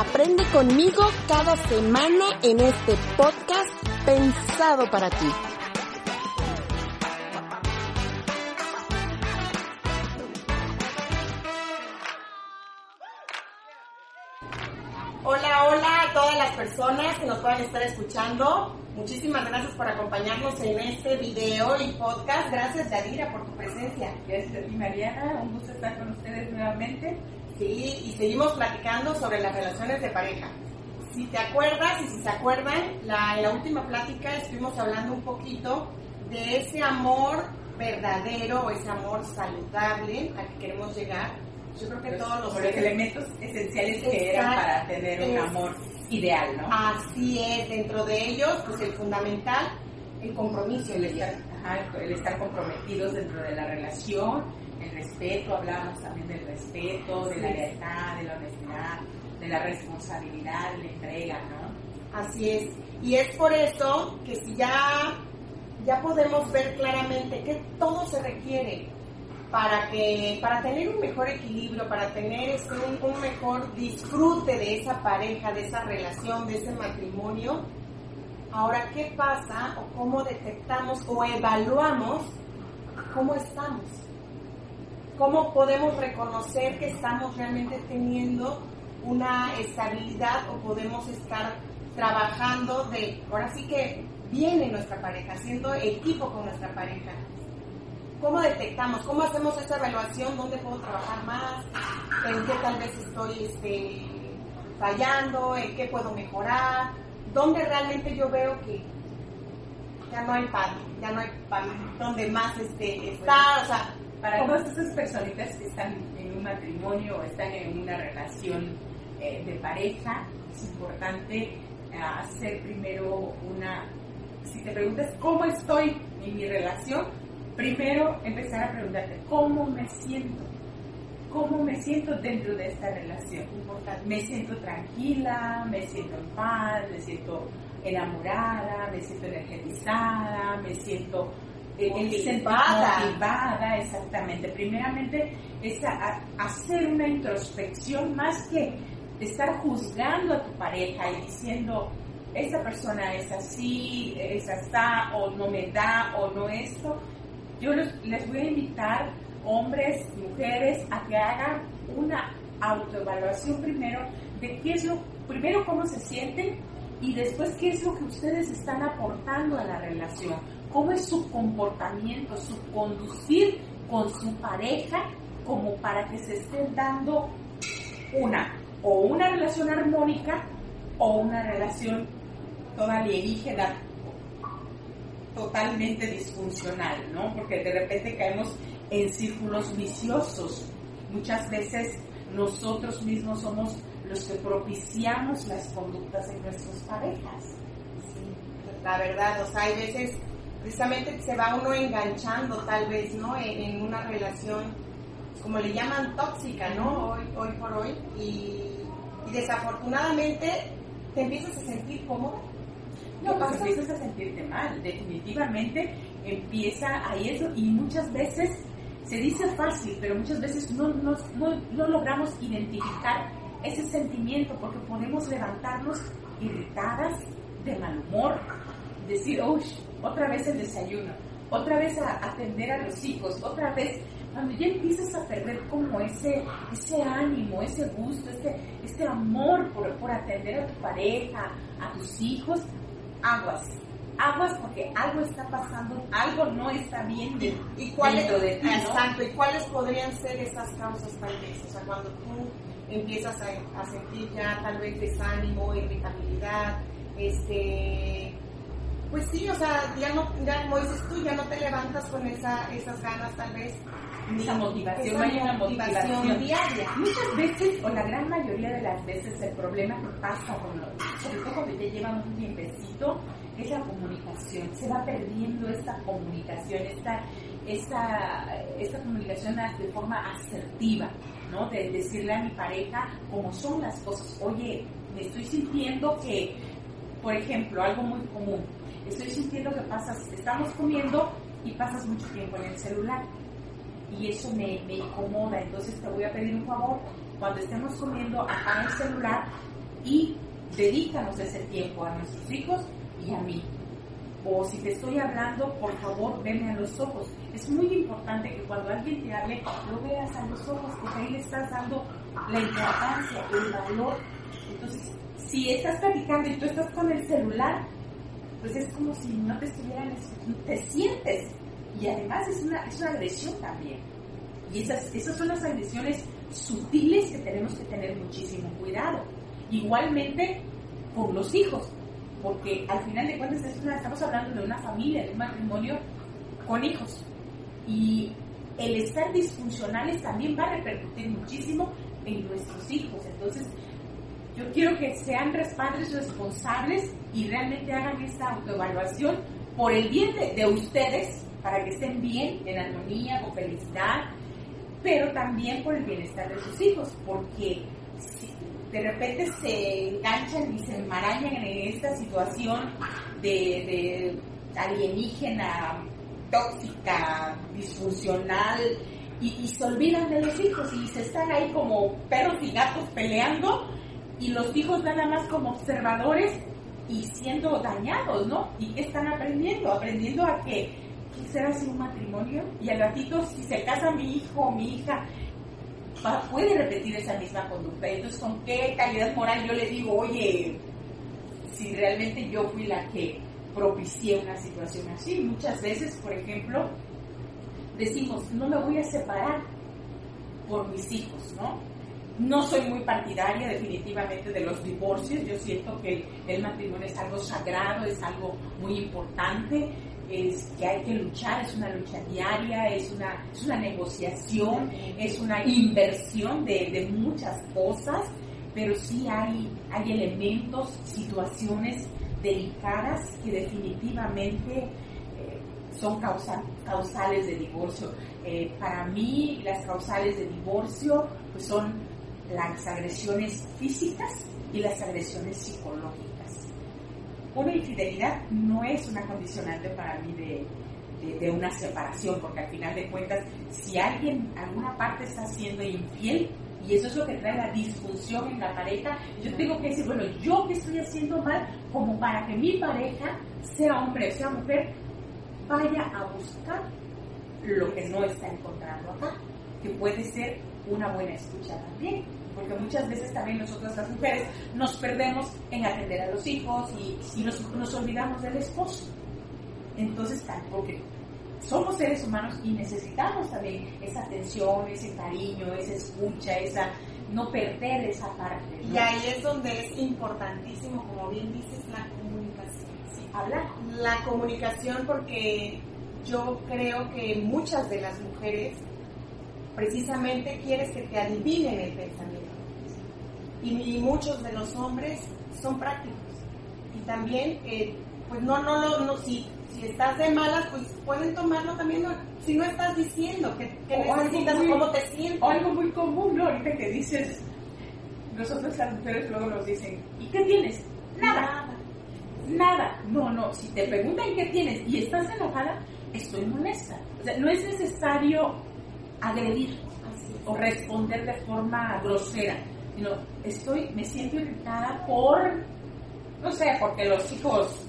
Aprende conmigo cada semana en este podcast pensado para ti. Hola, hola a todas las personas que nos puedan estar escuchando. Muchísimas gracias por acompañarnos en este video y podcast. Gracias, Yadira, por tu presencia. Gracias a ti, Mariana. Un gusto estar con ustedes nuevamente. Sí, y seguimos platicando sobre las relaciones de pareja. Si te acuerdas y si se acuerdan, la, en la última plática estuvimos hablando un poquito de ese amor verdadero, ese amor saludable al que queremos llegar. Yo creo que todos los, los elementos esenciales que eran para tener un amor ideal, ¿no? Así es, dentro de ellos, pues el fundamental, el compromiso. El estar, ajá, el estar comprometidos dentro de la relación, el respeto, hablamos también del respeto, de la lealtad, de la honestidad, de la responsabilidad, de la entrega, ¿no? Así es. Y es por eso que si ya, ya podemos ver claramente que todo se requiere para que para tener un mejor equilibrio, para tener este, un, un, mejor disfrute de esa pareja, de esa relación, de ese matrimonio. Ahora, ¿qué pasa o cómo detectamos o evaluamos cómo estamos? ¿Cómo podemos reconocer que estamos realmente teniendo una estabilidad o podemos estar trabajando de, ahora sí que viene nuestra pareja, haciendo equipo con nuestra pareja? ¿Cómo detectamos? ¿Cómo hacemos esa evaluación? ¿Dónde puedo trabajar más? ¿En qué tal vez estoy este, fallando? ¿En qué puedo mejorar? ¿Dónde realmente yo veo que ya no hay paz? Ya no hay paz. ¿Dónde más este, está? O sea, para todas esas personitas que están en un matrimonio o están en una relación eh, de pareja, es importante eh, hacer primero una... Si te preguntas cómo estoy en mi relación, primero empezar a preguntarte cómo me siento, cómo me siento dentro de esta relación. Me siento tranquila, me siento en paz, me siento enamorada, me siento energetizada, me siento motivada. motivada, exactamente. Primeramente es a, a hacer una introspección más que estar juzgando a tu pareja y diciendo esa persona es así, es así, o no me da, o no esto yo les, les voy a invitar, hombres, mujeres, a que hagan una autoevaluación primero de qué es lo, primero cómo se sienten y después qué es lo que ustedes están aportando a la relación, cómo es su comportamiento, su conducir con su pareja como para que se estén dando una o una relación armónica o una relación toda alienígena totalmente disfuncional, ¿no? Porque de repente caemos en círculos viciosos. Muchas veces nosotros mismos somos los que propiciamos las conductas en nuestras parejas. La verdad, o sea, hay veces precisamente se va uno enganchando tal vez, ¿no? En, en una relación, como le llaman tóxica, ¿no? Hoy, hoy por hoy. Y, desafortunadamente te empiezas a sentir cómodo no, pues empiezas a sentirte mal, definitivamente empieza ahí eso y muchas veces se dice fácil, pero muchas veces no, no, no, logramos identificar ese sentimiento porque podemos levantarnos irritadas, de mal humor, decir, uy, otra vez el desayuno, otra vez a atender a los hijos, otra vez, cuando ya empiezas a perder como ese, ese ánimo, ese gusto, ese, ese amor por, por atender a tu pareja, a tus hijos, aguas. Aguas porque algo está pasando, algo no está bien de, ¿Y cuáles, de ti, ¿no? Exacto, ¿y cuáles podrían ser esas causas tal vez? O sea, cuando tú empiezas a, a sentir ya tal vez desánimo, irritabilidad, este pues sí, o sea, ya no, ya como dices tú, ya no te levantas con esa, esas ganas tal vez esa motivación, no hay una motivación. diaria. Muchas veces, o la gran mayoría de las veces, el problema que pasa, con los, sobre todo cuando ya llevan un tiempecito, es la comunicación. Se va perdiendo esta comunicación, esta, esta, esta comunicación de forma asertiva, ¿no? De decirle a mi pareja cómo son las cosas. Oye, me estoy sintiendo que, por ejemplo, algo muy común, estoy sintiendo que pasas, estamos comiendo y pasas mucho tiempo en el celular. Y eso me, me incomoda, entonces te voy a pedir un favor, cuando estemos comiendo, apaga el celular y dedícanos ese tiempo a nuestros hijos y a mí. O si te estoy hablando, por favor, venme a los ojos. Es muy importante que cuando alguien te hable, lo veas a los ojos, porque ahí le estás dando la importancia, el valor. Entonces, si estás platicando y tú estás con el celular, pues es como si no te estuvieran te sientes. Y además es una, es una agresión también. Y esas, esas son las agresiones sutiles que tenemos que tener muchísimo cuidado. Igualmente con los hijos, porque al final de cuentas estamos hablando de una familia, de un matrimonio con hijos. Y el estar disfuncionales también va a repercutir muchísimo en nuestros hijos. Entonces, yo quiero que sean padres responsables y realmente hagan esta autoevaluación por el bien de, ustedes, para que estén bien, en armonía, con felicidad, pero también por el bienestar de sus hijos, porque de repente se enganchan y se enmarañan en esta situación de, alienígena, tóxica, disfuncional, y, se olvidan de los hijos y se están ahí como perros y gatos peleando y los hijos nada más como observadores y siendo dañados, ¿no? ¿Y qué están aprendiendo? Aprendiendo a que quisiera hacer un matrimonio y al ratito si se casa mi hijo o mi hija puede repetir esa misma conducta. Entonces, ¿con qué calidad moral yo le digo, oye, si realmente yo fui la que propicié una situación así? Muchas veces, por ejemplo, decimos, no me voy a separar por mis hijos, ¿no? No soy muy partidaria definitivamente de los divorcios, yo siento que el matrimonio es algo sagrado, es algo muy importante, es que hay que luchar, es una lucha diaria, es una, es una negociación, es una inversión de, de muchas cosas, pero sí hay, hay elementos, situaciones delicadas que definitivamente eh, son causales de divorcio. Eh, para mí las causales de divorcio pues son las agresiones físicas y las agresiones psicológicas. Una infidelidad no es una condicionante para mí de, una separación, porque al final de cuentas, si alguien, alguna parte está siendo infiel, y eso es lo que trae la disfunción en la pareja, yo tengo que decir, bueno, yo qué estoy haciendo mal como para que mi pareja, sea hombre o sea mujer, vaya a buscar lo que no está encontrando acá, que puede ser una buena escucha también porque muchas veces también nosotras las mujeres nos perdemos en atender a los hijos y, nos, olvidamos del esposo. Entonces, porque somos seres humanos y necesitamos también esa atención, ese cariño, esa escucha, esa no perder esa parte. Y ahí es donde es importantísimo, como bien dices, la comunicación. Sí, hablar. La comunicación porque yo creo que muchas de las mujeres precisamente quieres que te adivinen el pensamiento y, muchos de los hombres son prácticos. Y también, eh, pues no, no, no, no si, si estás de malas, pues pueden tomarlo también, si no estás diciendo que, necesitas, cómo te sientes. Algo muy común, ¿no? Ahorita que dices, nosotros las mujeres luego nos dicen, ¿y qué tienes? Nada. Nada. No, no, si te preguntan qué tienes y estás enojada, estoy molesta. O sea, no es necesario agredir o responder de forma grosera no, estoy, me siento irritada por, no sé, porque los hijos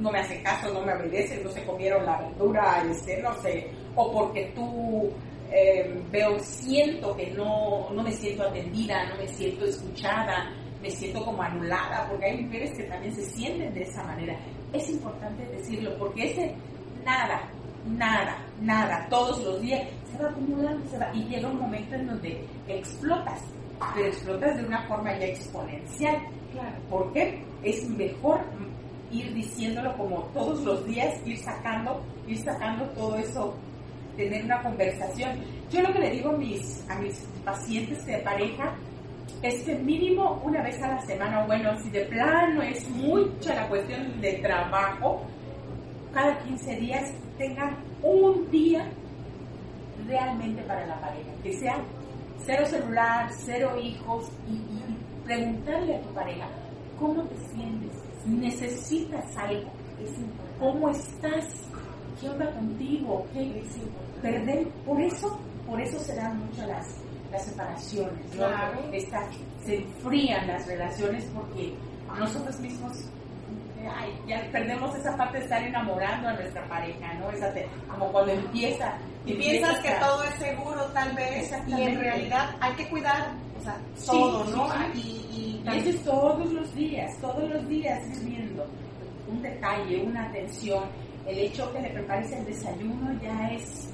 no me hacen caso, no me obedecen, no se comieron la verdura, este, no sé, o porque tú eh, veo, siento que no, no me siento atendida, no me siento escuchada, me siento como anulada, porque hay mujeres que también se sienten de esa manera. Es importante decirlo, porque ese nada, nada, nada, todos los días se va acumulando, se va, y llega un momento en donde explotas pero explotas de una forma ya exponencial. Claro. Porque es mejor ir diciéndolo como todos los días, ir sacando, ir sacando todo eso, tener una conversación. Yo lo que le digo a mis, a mis pacientes de pareja es que mínimo una vez a la semana, bueno, si de plano es mucha la cuestión de trabajo, cada 15 días tengan un día realmente para la pareja, que sea cero celular, cero hijos y, preguntarle a tu pareja, ¿cómo te sientes? ¿Necesitas algo? ¿Cómo estás? ¿Qué onda contigo? ¿Qué? Perder, por eso, por eso se dan mucho las, las separaciones, se enfrían las relaciones porque nosotros mismos ya perdemos esa parte de estar enamorando a nuestra pareja, ¿no? Esa como cuando empieza. Y piensas que todo es seguro, tal vez, y en realidad hay que cuidar, o sea, todo, ¿no? y, y, eso es todos los días, todos los días viendo un detalle, una atención. El hecho que le prepares el desayuno ya es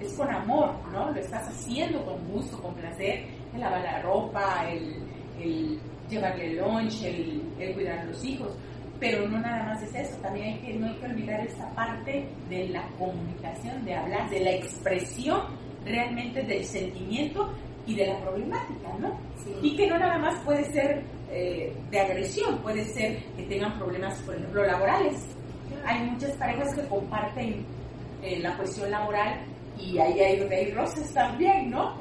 es con amor, ¿no? Lo estás haciendo con gusto, con placer, el lavar la ropa, el, el llevarle el lunch, el, el, cuidar a los hijos. Pero no nada más es eso, también hay que, no hay que olvidar esta parte de la comunicación, de hablar, de la expresión realmente del sentimiento y de la problemática, ¿no? Y que no nada más puede ser eh, de agresión, puede ser que tengan problemas, por ejemplo, laborales. Hay muchas parejas que comparten eh, la cuestión laboral y ahí hay, hay roces también, ¿no?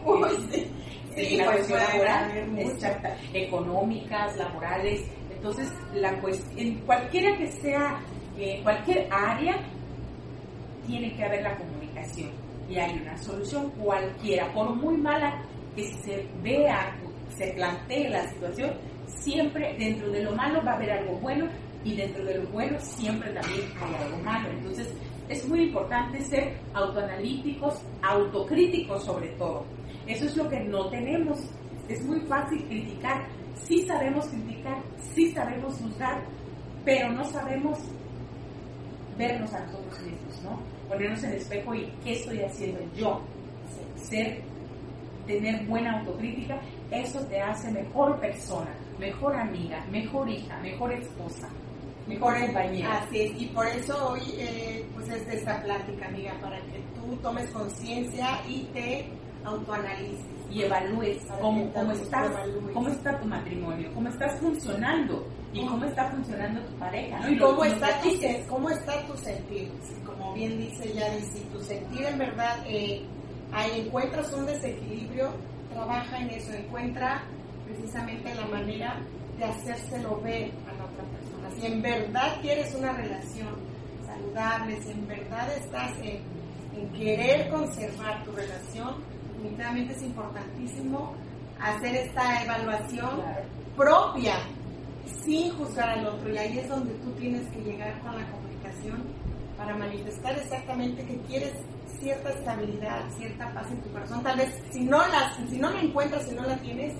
sí, la pues cuestión laboral, exacta, económicas, laborales. Entonces, la en cualquiera que sea, eh, cualquier área, tiene que haber la comunicación y hay una solución cualquiera, por muy mala que se vea, se plantee la situación, siempre dentro de lo malo va a haber algo bueno y dentro de lo bueno siempre también hay algo malo. Entonces, es muy importante ser autoanalíticos, autocríticos sobre todo. Eso es lo que no tenemos. Es muy fácil criticar. Sí sabemos criticar, sí sabemos juzgar, pero no sabemos vernos a nosotros mismos, ¿no? Ponernos en el espejo y qué estoy haciendo yo. Ser, tener buena autocrítica, eso te hace mejor persona, mejor amiga, mejor hija, mejor esposa mejor compañía. Así es, y por eso hoy eh, pues es de esta plática, amiga, para que tú tomes conciencia y te autoanalices. Y evalúes cómo, cómo, estás, cómo está tu matrimonio, cómo estás funcionando y cómo está funcionando tu pareja. Y, cómo, está tu, cómo está tu sentir. Como bien dice ya, si tu sentir en verdad eh, ahí encuentras un desequilibrio, trabaja en eso, encuentra precisamente la manera de hacérselo ver a la otra persona. Si en verdad quieres una relación saludable, si en verdad estás en, querer conservar tu relación, definitivamente es importantísimo hacer esta evaluación propia sin juzgar al otro. Y ahí es donde tú tienes que llegar con la comunicación para manifestar exactamente que quieres cierta estabilidad, cierta paz en tu corazón. Tal vez si no la, si no la encuentras, si no la tienes,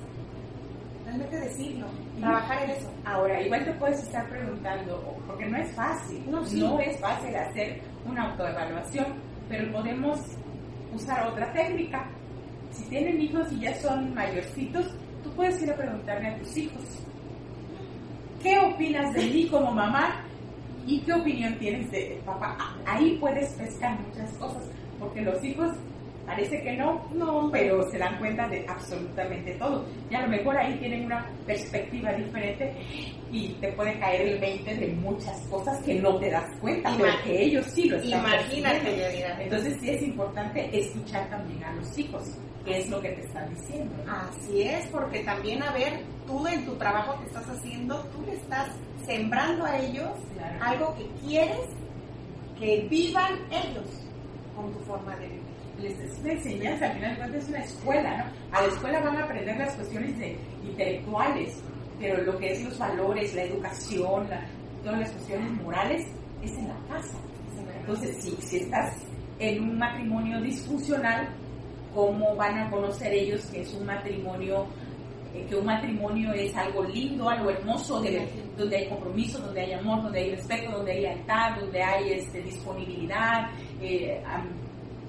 realmente decirlo, trabajar en eso. Ahora, igual te puedes estar preguntando, porque no es fácil, no, es fácil hacer una autoevaluación, pero podemos usar otra técnica. Si tienen hijos y ya son mayorcitos, tú puedes ir a preguntarle a tus hijos, ¿qué opinas de mí como mamá? ¿Y qué opinión tienes de papá? Ahí puedes pescar muchas cosas, porque los hijos Parece que no, no, pero se dan cuenta de absolutamente todo. Y a lo mejor ahí tienen una perspectiva diferente y te puede caer el 20 de muchas cosas que no te das cuenta, porque ellos sí lo están Imagínate, Entonces sí es importante escuchar también a los hijos, qué es lo que te están diciendo. Así es, porque también, a ver, tú en tu trabajo que estás haciendo, tú le estás sembrando a ellos algo que quieres que vivan ellos con tu forma de vivir les es una enseñanza, al final de cuentas es una escuela, ¿no? A la escuela van a aprender las cuestiones de, intelectuales, pero lo que es los valores, la educación, todas las cuestiones morales, es en la casa. Entonces, si, si estás en un matrimonio disfuncional, ¿cómo van a conocer ellos que es un matrimonio eh, que un matrimonio es algo lindo, algo hermoso, donde hay compromiso, donde hay amor, donde hay respeto, donde hay lealtad, donde hay este, disponibilidad, eh,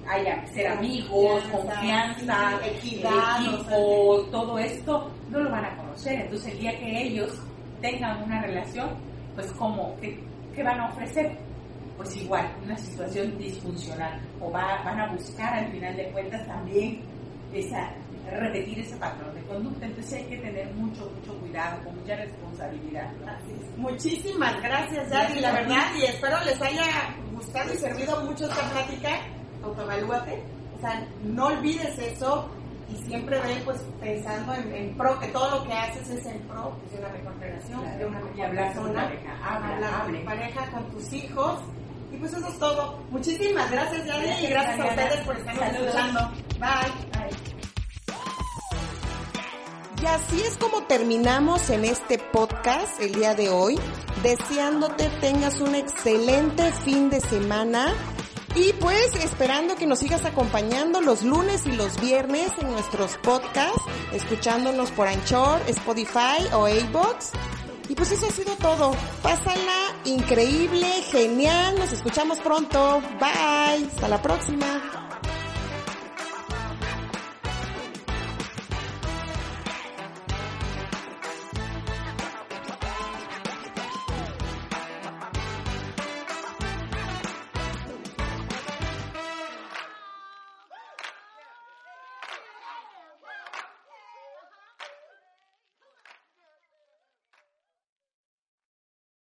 haya ser amigos, confianza, equidad, equipo, todo esto, no lo van a conocer. Entonces el día que ellos tengan una relación, pues como, ¿qué, van a ofrecer? pues igual, una situación disfuncional. O va, van a buscar al final de cuentas también esa, repetir ese patrón de conducta. Entonces hay que tener mucho, mucho cuidado, con mucha responsabilidad. Muchísimas gracias, Yadi, la verdad, y espero les haya gustado y servido mucho esta plática. Autoevalúate. O sea, no olvides eso y siempre ve pues pensando en, pro, que todo lo que haces es en pro de una mejor relación, de una mejor y hablar persona, con pareja, habla, con tu pareja, con tus hijos. Y pues eso es todo. Muchísimas gracias, Yadi, y gracias a ustedes por estarnos escuchando. Bye. Bye. Y así es como terminamos en este podcast el día de hoy, deseándote tengas un excelente fin de semana y pues esperando que nos sigas acompañando los lunes y los viernes en nuestros podcasts, escuchándonos por Anchor, Spotify o A-Box. Y pues eso ha sido todo. Pásala increíble, genial. Nos escuchamos pronto. Bye. Hasta la próxima.